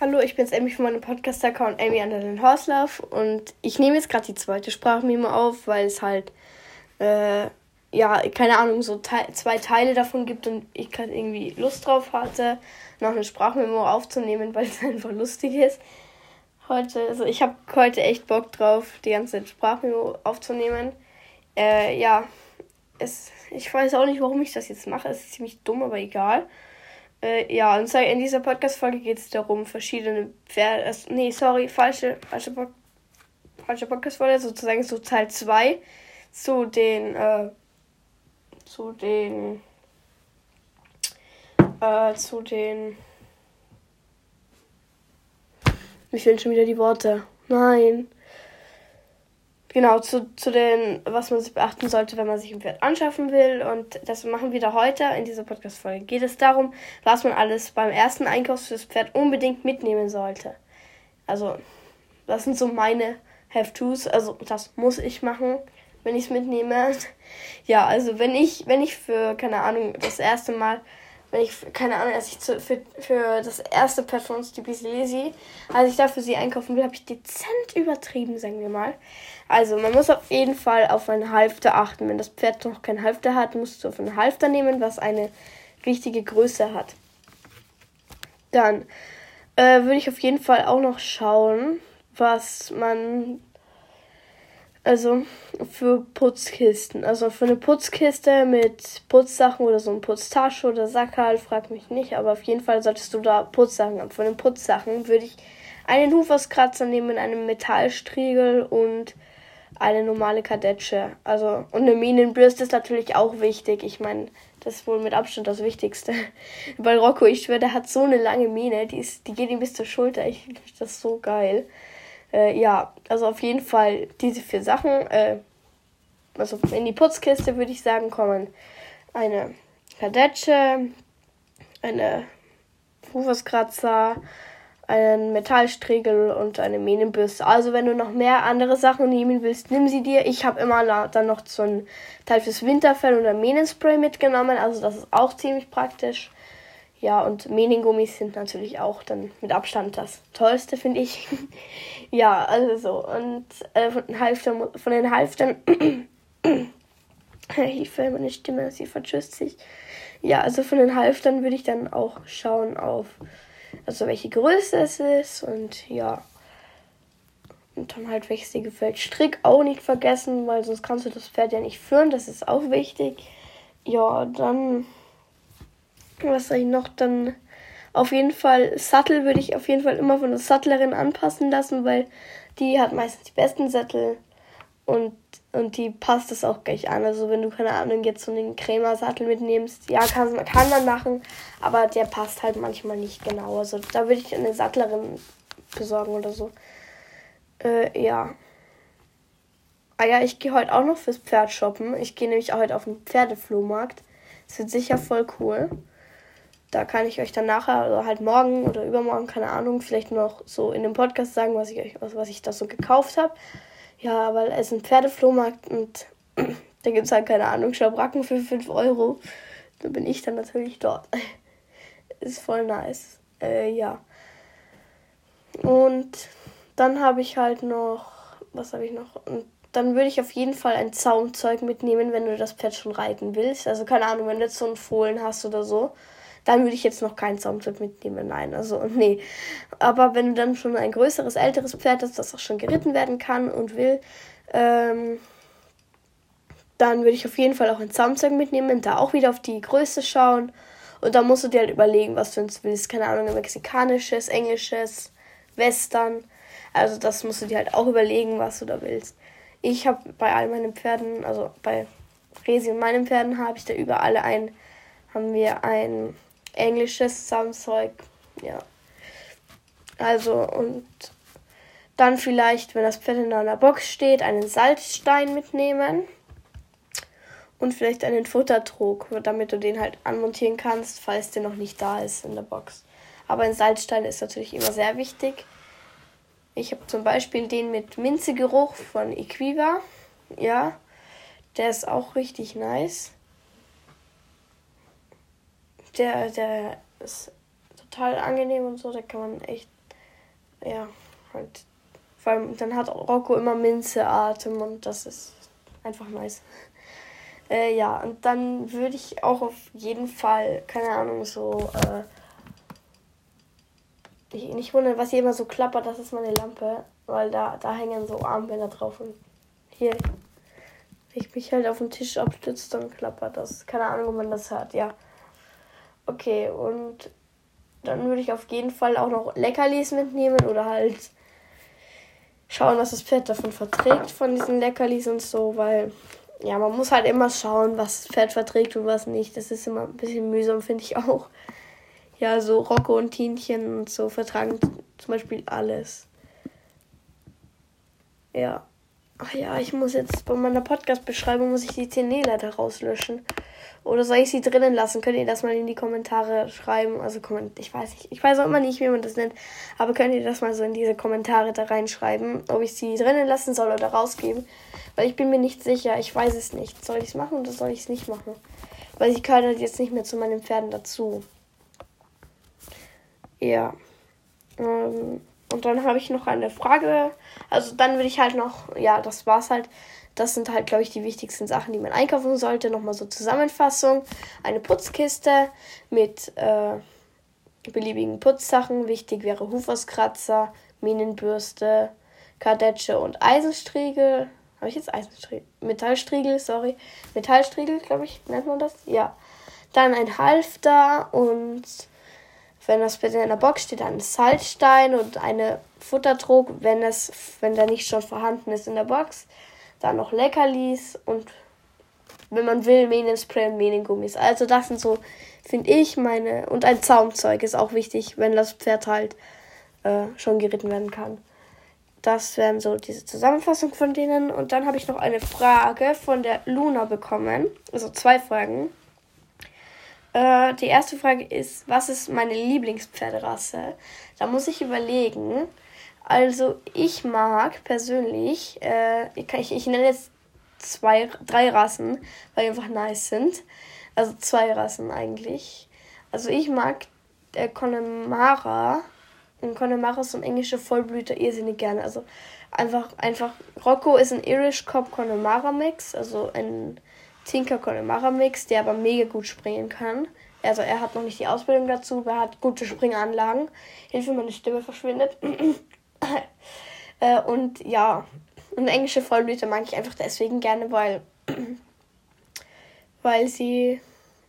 Hallo, ich bin's Amy von meinem Podcast-Account Amy under den Horslauf und ich nehme jetzt gerade die zweite Sprachmemo auf, weil es halt, äh, ja, keine Ahnung, so te zwei Teile davon gibt und ich gerade irgendwie Lust drauf hatte, noch eine Sprachmemo aufzunehmen, weil es einfach lustig ist. Heute, also ich habe heute echt Bock drauf, die ganze Sprachmemo aufzunehmen. Äh, ja, es, ich weiß auch nicht, warum ich das jetzt mache. Es ist ziemlich dumm, aber egal. Äh, ja, und in dieser Podcast-Folge geht es darum, verschiedene Pferde. Also, nee, sorry, falsche, falsche, falsche Podcast-Folge, sozusagen so Teil 2 zu den, äh, zu den, äh, zu den. Mir fehlen schon wieder die Worte. Nein. Genau, zu, zu den, was man sich beachten sollte, wenn man sich ein Pferd anschaffen will. Und das machen wir da heute in dieser Podcast-Folge. Geht es darum, was man alles beim ersten Einkauf fürs Pferd unbedingt mitnehmen sollte. Also, das sind so meine Have-Tos. Also, das muss ich machen, wenn ich es mitnehme. ja, also, wenn ich, wenn ich für, keine Ahnung, das erste Mal wenn ich, keine Ahnung, als ich zu, für, für das erste Pferd von uns, die Bislesi, als ich da für sie einkaufen will, habe ich dezent übertrieben, sagen wir mal. Also, man muss auf jeden Fall auf einen Halfter achten. Wenn das Pferd noch kein Halfter hat, musst du auf einen Halfter nehmen, was eine richtige Größe hat. Dann äh, würde ich auf jeden Fall auch noch schauen, was man also für Putzkisten. Also für eine Putzkiste mit Putzsachen oder so ein Putztasche oder Sackerl, frag mich nicht, aber auf jeden Fall solltest du da Putzsachen haben. Für den Putzsachen würde ich einen Hufauskratzer nehmen mit einem Metallstriegel und eine normale Kadetsche. Also, und eine Minenbürste ist natürlich auch wichtig. Ich meine, das ist wohl mit Abstand das Wichtigste. Weil Rocco, ich schwöre, der hat so eine lange Mine, die, ist, die geht ihm bis zur Schulter. Ich finde das so geil. Äh, ja, also auf jeden Fall diese vier Sachen. Äh, also in die Putzkiste würde ich sagen, kommen eine Kadetsche, eine Fußkratzer, einen Metallstriegel und eine Mähnenbürste. Also wenn du noch mehr andere Sachen nehmen willst, nimm sie dir. Ich habe immer dann noch so ein Teil fürs Winterfell und ein Mähnenspray mitgenommen. Also das ist auch ziemlich praktisch. Ja, und Mähnengummis sind natürlich auch dann mit Abstand das Tollste, finde ich. ja, also so. Und äh, von den Halftern, von den Halftern Hilfe, meine Stimme, sie verschüsst sich. Ja, also von den Halftern würde ich dann auch schauen auf also welche Größe es ist und ja. Und dann halt, welches dir gefällt. Strick auch nicht vergessen, weil sonst kannst du das Pferd ja nicht führen. Das ist auch wichtig. Ja, dann. Was soll ich noch? Dann auf jeden Fall Sattel würde ich auf jeden Fall immer von der Sattlerin anpassen lassen, weil die hat meistens die besten Sättel und, und die passt es auch gleich an. Also wenn du, keine Ahnung, jetzt so einen Krämer-Sattel mitnimmst, ja, kann, kann man machen, aber der passt halt manchmal nicht genau. Also da würde ich eine Sattlerin besorgen oder so. Äh, ja. Ah ja, ich gehe heute auch noch fürs Pferd shoppen. Ich gehe nämlich heute auf den Pferdeflohmarkt. Das wird sicher voll cool. Da kann ich euch dann nachher, oder halt morgen oder übermorgen, keine Ahnung, vielleicht noch so in dem Podcast sagen, was ich euch, was ich da so gekauft habe. Ja, weil es ist ein Pferdeflohmarkt und da gibt es halt, keine Ahnung, Schabracken für 5 Euro. Da bin ich dann natürlich dort. ist voll nice. Äh, ja. Und dann habe ich halt noch, was habe ich noch? Und dann würde ich auf jeden Fall ein Zaumzeug mitnehmen, wenn du das Pferd schon reiten willst. Also keine Ahnung, wenn du jetzt so einen Fohlen hast oder so dann würde ich jetzt noch kein Zaumzeug mitnehmen. Nein, also nee. Aber wenn du dann schon ein größeres, älteres Pferd hast, das auch schon geritten werden kann und will, ähm, dann würde ich auf jeden Fall auch ein Zaumzeug mitnehmen, da auch wieder auf die Größe schauen. Und dann musst du dir halt überlegen, was du uns willst. Keine Ahnung, mexikanisches, englisches, Western. Also das musst du dir halt auch überlegen, was du da willst. Ich habe bei all meinen Pferden, also bei Resi und meinen Pferden, habe ich da überall ein, haben wir ein englisches Samzeug. Ja. Also und dann vielleicht, wenn das Pferd in einer Box steht, einen Salzstein mitnehmen. Und vielleicht einen Futtertrog, damit du den halt anmontieren kannst, falls der noch nicht da ist in der Box. Aber ein Salzstein ist natürlich immer sehr wichtig. Ich habe zum Beispiel den mit Minzegeruch von Equiva. Ja, der ist auch richtig nice der, der ist total angenehm und so. Da kann man echt ja, halt. Vor allem, dann hat Rocco immer Minze-Atem und das ist einfach nice. Äh, ja, und dann würde ich auch auf jeden Fall, keine Ahnung, so, äh, ich, nicht wundern, was hier immer so klappert, das ist meine Lampe, weil da, da hängen so Armbänder drauf und hier, wenn ich mich halt auf den Tisch abstütze, dann klappert das. Keine Ahnung, ob man das hört, ja. Okay, und dann würde ich auf jeden Fall auch noch Leckerlis mitnehmen oder halt schauen, was das Pferd davon verträgt, von diesen Leckerlis und so, weil ja, man muss halt immer schauen, was das Pferd verträgt und was nicht. Das ist immer ein bisschen mühsam, finde ich auch. Ja, so Rocco und Tienchen und so vertragen zum Beispiel alles. Ja. Ach ja, ich muss jetzt bei meiner Podcast-Beschreibung muss ich die CNE-Leiter rauslöschen. Oder soll ich sie drinnen lassen? Könnt ihr das mal in die Kommentare schreiben? Also ich weiß nicht, ich weiß auch immer nicht, wie man das nennt, aber könnt ihr das mal so in diese Kommentare da reinschreiben, ob ich sie drinnen lassen soll oder rausgeben? Weil ich bin mir nicht sicher, ich weiß es nicht. Soll ich es machen oder soll ich es nicht machen? Weil sie gehört halt jetzt nicht mehr zu meinen Pferden dazu. Ja. Ähm, und dann habe ich noch eine Frage. Also dann würde ich halt noch, ja, das war's halt. Das sind halt, glaube ich, die wichtigsten Sachen, die man einkaufen sollte. Nochmal so Zusammenfassung. Eine Putzkiste mit äh, beliebigen Putzsachen. Wichtig wäre Huferskratzer, Minenbürste, Kadetsche und Eisenstriegel. Habe ich jetzt Eisenstriegel? Metallstriegel, sorry. Metallstriegel, glaube ich, nennt man das? Ja. Dann ein Halfter und wenn das bitte in der Box steht, ein Salzstein und eine Futterdruck, wenn es, wenn der nicht schon vorhanden ist in der Box. Dann noch Leckerlis und wenn man will, Medienspray und Mediengummis. Also das sind so, finde ich, meine. Und ein Zaumzeug ist auch wichtig, wenn das Pferd halt äh, schon geritten werden kann. Das wären so diese Zusammenfassung von denen. Und dann habe ich noch eine Frage von der Luna bekommen. Also zwei Fragen. Äh, die erste Frage ist, was ist meine Lieblingspferderasse? Da muss ich überlegen. Also ich mag persönlich, äh, ich, ich nenne jetzt zwei, drei Rassen, weil die einfach nice sind. Also zwei Rassen eigentlich. Also ich mag der Connemara. Und Connemara ist ein englischer Vollblüter irrsinnig gerne. Also einfach, einfach, Rocco ist ein Irish Cop Connemara Mix, also ein Tinker Connemara Mix, der aber mega gut springen kann. Also er hat noch nicht die Ausbildung dazu, aber er hat gute Springanlagen. Hilfe, meine Stimme verschwindet. äh, und ja, eine englische Vollblüte mag ich einfach deswegen gerne, weil weil sie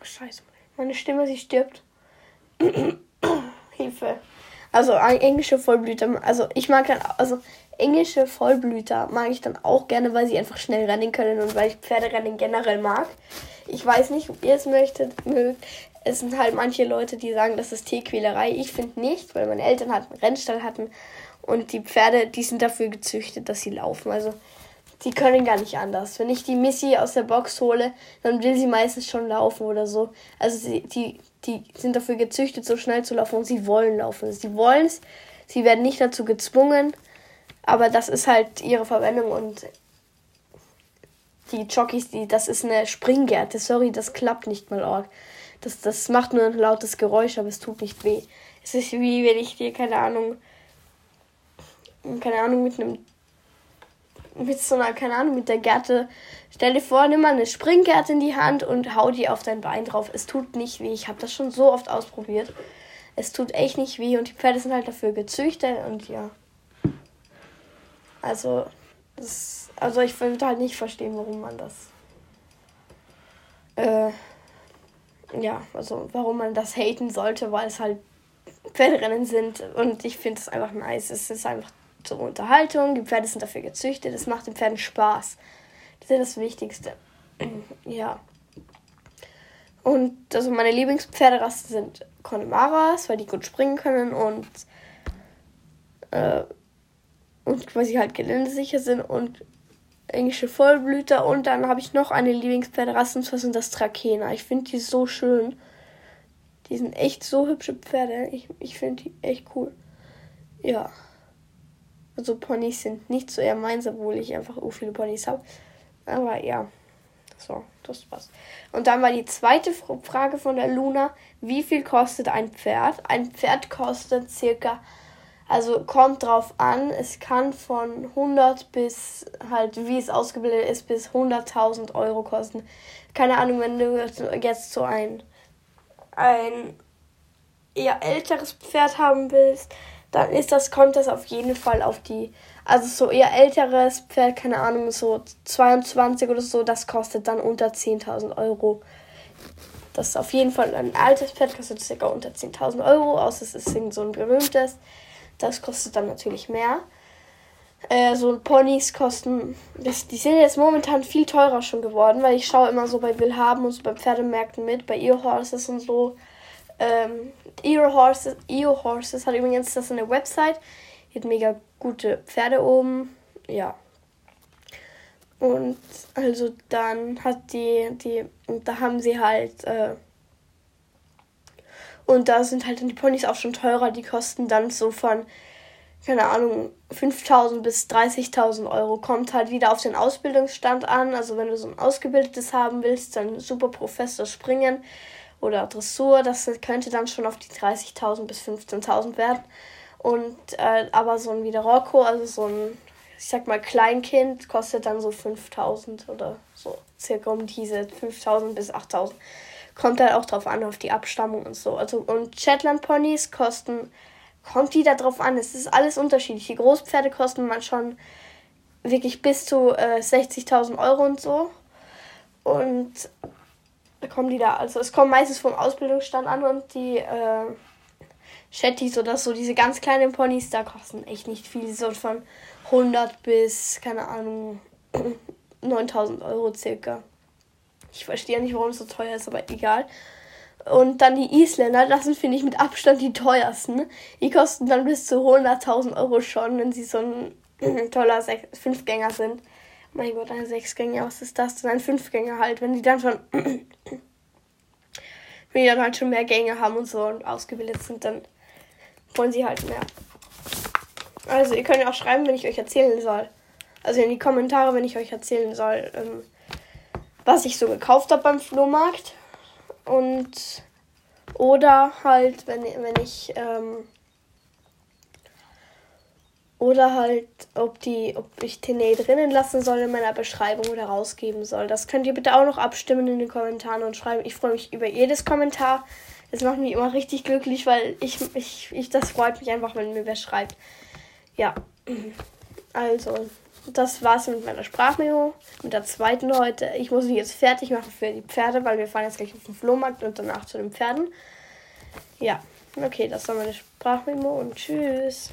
oh, Scheiße, meine Stimme, sie stirbt. Hilfe. Also englische Vollblüter, also ich mag dann, also englische Vollblüter mag ich dann auch gerne, weil sie einfach schnell rennen können und weil ich Pferderennen generell mag. Ich weiß nicht, ob ihr es möchtet, mögt. Es sind halt manche Leute, die sagen, das ist Tierquälerei. Ich finde nicht, weil meine Eltern halt einen Rennstall hatten und die Pferde, die sind dafür gezüchtet, dass sie laufen. Also die können gar nicht anders. Wenn ich die Missy aus der Box hole, dann will sie meistens schon laufen oder so. Also sie, die, die sind dafür gezüchtet, so schnell zu laufen und sie wollen laufen. Sie wollen es, sie werden nicht dazu gezwungen, aber das ist halt ihre Verwendung und die Jockeys, die, das ist eine Springgärte. Sorry, das klappt nicht mal arg. Das, das macht nur ein lautes Geräusch, aber es tut nicht weh. Es ist wie wenn ich dir, keine Ahnung, keine Ahnung, mit einem, mit so einer, keine Ahnung, mit der Gerte. Stell dir vor, nimm mal eine Springgerte in die Hand und hau die auf dein Bein drauf. Es tut nicht weh. Ich habe das schon so oft ausprobiert. Es tut echt nicht weh und die Pferde sind halt dafür gezüchtet und ja. Also, das, also ich würde halt nicht verstehen, warum man das. Äh, ja, also warum man das haten sollte, weil es halt Pferderennen sind und ich finde es einfach nice. Es ist einfach zur Unterhaltung, die Pferde sind dafür gezüchtet, es macht den Pferden Spaß. Das ist ja das Wichtigste. ja. Und also meine Lieblingspferderassen sind Connemaras, weil die gut springen können und äh, und sie halt geländesicher sind und englische Vollblüter. Und dann habe ich noch eine Lieblingspferderasse, und zwar sind das Trakehner. Ich finde die so schön. Die sind echt so hübsche Pferde. Ich, ich finde die echt cool. Ja. Also Ponys sind nicht so eher meins, obwohl ich einfach so viele Ponys habe. Aber ja. So, das war's. Und dann war die zweite Frage von der Luna. Wie viel kostet ein Pferd? Ein Pferd kostet circa Also kommt drauf an, es kann von 100 bis halt, wie es ausgebildet ist, bis 100.000 Euro kosten. Keine Ahnung, wenn du jetzt so ein, ein eher älteres Pferd haben willst, dann ist das, kommt das auf jeden Fall auf die, also so eher älteres Pferd, keine Ahnung, so 22 oder so, das kostet dann unter 10.000 Euro. Das ist auf jeden Fall ein altes Pferd, kostet ca. unter 10.000 Euro, außer es ist so ein berühmtes. Das kostet dann natürlich mehr. Äh, so Ponys kosten, das, die sind jetzt momentan viel teurer schon geworden, weil ich schaue immer so bei Willhaben und so bei Pferdemärkten mit, bei Ear Horses und so. Ähm, Ear Horses, Ear Horses hat übrigens das eine Website, die hat mega gute Pferde oben, ja. Und also dann hat die, die, und da haben sie halt, äh, und da sind halt dann die Ponys auch schon teurer, die kosten dann so von, keine Ahnung, 5000 bis 30.000 Euro. Kommt halt wieder auf den Ausbildungsstand an. Also wenn du so ein ausgebildetes haben willst, dann super Professor springen oder Dressur, das könnte dann schon auf die 30.000 bis 15.000 werden. Und äh, aber so ein wieder Rocco, also so ein ich sag mal, Kleinkind kostet dann so 5000 oder so, circa um diese 5000 bis 8000. Kommt halt auch drauf an, auf die Abstammung und so. Also, und Shetland Ponys kosten, kommt wieder drauf an, es ist alles unterschiedlich. Die Großpferde kosten man schon wirklich bis zu äh, 60.000 Euro und so. Und da kommen die da, also es kommt meistens vom Ausbildungsstand an und die äh, Shetties oder so, diese ganz kleinen Ponys, da kosten echt nicht viel. So von 100 bis, keine Ahnung, 9000 Euro circa. Ich verstehe nicht, warum es so teuer ist, aber egal. Und dann die Isländer, das sind, finde ich, mit Abstand die teuersten. Die kosten dann bis zu 100.000 Euro schon, wenn sie so ein toller Sech Fünfgänger sind. Mein Gott, ein Sechsgänger, was ist das denn? Ein Fünfgänger halt, wenn die dann schon. wenn die dann halt schon mehr Gänge haben und so und ausgebildet sind, dann wollen sie halt mehr. Also, ihr könnt ja auch schreiben, wenn ich euch erzählen soll. Also in die Kommentare, wenn ich euch erzählen soll, ähm, was ich so gekauft habe beim Flohmarkt. Und oder halt, wenn, wenn ich ähm, oder halt, ob die, ob ich Tene drinnen lassen soll in meiner Beschreibung oder rausgeben soll. Das könnt ihr bitte auch noch abstimmen in den Kommentaren und schreiben. Ich freue mich über jedes Kommentar. Das macht mich immer richtig glücklich, weil ich, ich, ich das freut mich einfach, wenn mir wer schreibt. Ja, also, das war's mit meiner Sprachmemo. Mit der zweiten heute. Ich muss mich jetzt fertig machen für die Pferde, weil wir fahren jetzt gleich auf den Flohmarkt und danach zu den Pferden. Ja, okay, das war meine Sprachmemo und tschüss.